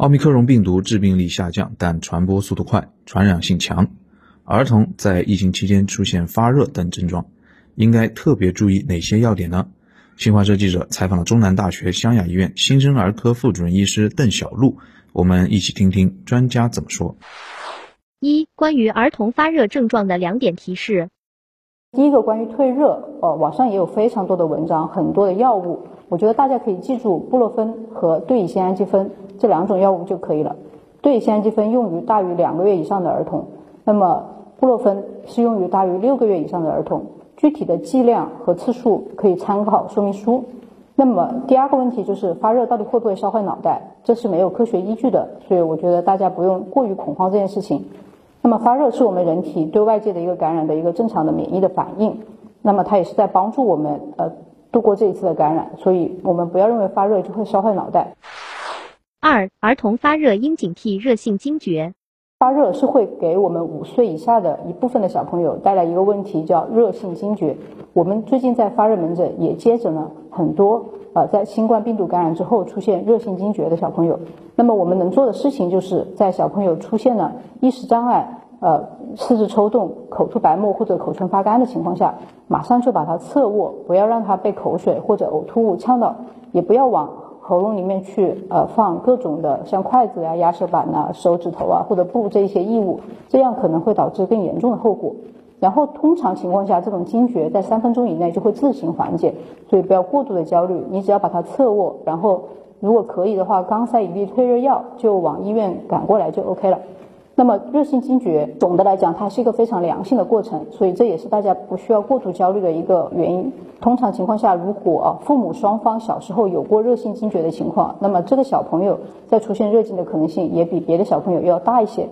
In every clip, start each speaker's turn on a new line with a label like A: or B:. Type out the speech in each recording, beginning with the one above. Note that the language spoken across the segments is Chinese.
A: 奥密克戎病毒致病力下降，但传播速度快，传染性强。儿童在疫情期间出现发热等症状，应该特别注意哪些要点呢？新华社记者采访了中南大学湘雅医院新生儿科副主任医师邓小璐，我们一起听听专家怎么说。
B: 一、关于儿童发热症状的两点提示。
C: 第一个关于退热，呃，网上也有非常多的文章，很多的药物，我觉得大家可以记住布洛芬和对乙酰氨基酚这两种药物就可以了。对乙酰氨基酚用于大于两个月以上的儿童，那么布洛芬是用于大于六个月以上的儿童。具体的剂量和次数可以参考说明书。那么第二个问题就是发热到底会不会烧坏脑袋？这是没有科学依据的，所以我觉得大家不用过于恐慌这件事情。那么发热是我们人体对外界的一个感染的一个正常的免疫的反应，那么它也是在帮助我们呃度过这一次的感染，所以我们不要认为发热就会烧坏脑袋。
B: 二、儿童发热应警惕热性惊厥。
C: 发热是会给我们五岁以下的一部分的小朋友带来一个问题，叫热性惊厥。我们最近在发热门诊也接诊了很多呃在新冠病毒感染之后出现热性惊厥的小朋友。那么我们能做的事情就是在小朋友出现了意识障碍。呃，四肢抽动、口吐白沫或者口唇发干的情况下，马上就把它侧卧，不要让它被口水或者呕吐物呛到，也不要往喉咙里面去呃放各种的像筷子呀、压舌板呐、手指头啊或者布这一些异物，这样可能会导致更严重的后果。然后通常情况下，这种惊厥在三分钟以内就会自行缓解，所以不要过度的焦虑，你只要把它侧卧，然后如果可以的话，刚塞一粒退热药就往医院赶过来就 OK 了。那么热性惊厥，总的来讲，它是一个非常良性的过程，所以这也是大家不需要过度焦虑的一个原因。通常情况下，如果父母双方小时候有过热性惊厥的情况，那么这个小朋友在出现热惊的可能性也比别的小朋友要大一些。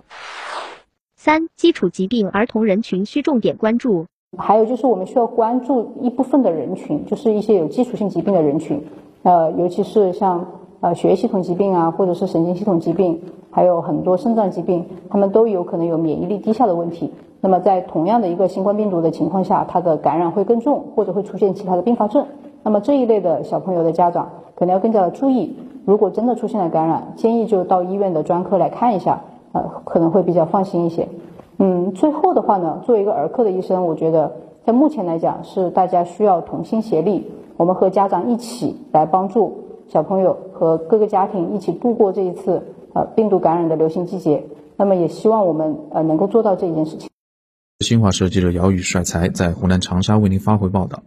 B: 三、基础疾病儿童人群需重点关注。
C: 还有就是我们需要关注一部分的人群，就是一些有基础性疾病的人群，呃，尤其是像呃血液系统疾病啊，或者是神经系统疾病。还有很多肾脏疾病，他们都有可能有免疫力低下的问题。那么在同样的一个新冠病毒的情况下，它的感染会更重，或者会出现其他的并发症。那么这一类的小朋友的家长可能要更加的注意。如果真的出现了感染，建议就到医院的专科来看一下，呃，可能会比较放心一些。嗯，最后的话呢，作为一个儿科的医生，我觉得在目前来讲是大家需要同心协力，我们和家长一起来帮助小朋友和各个家庭一起度过这一次。呃，病毒感染的流行季节，那么也希望我们呃能够做到这一件事情。
A: 新华社记者姚宇帅才在湖南长沙为您发回报道。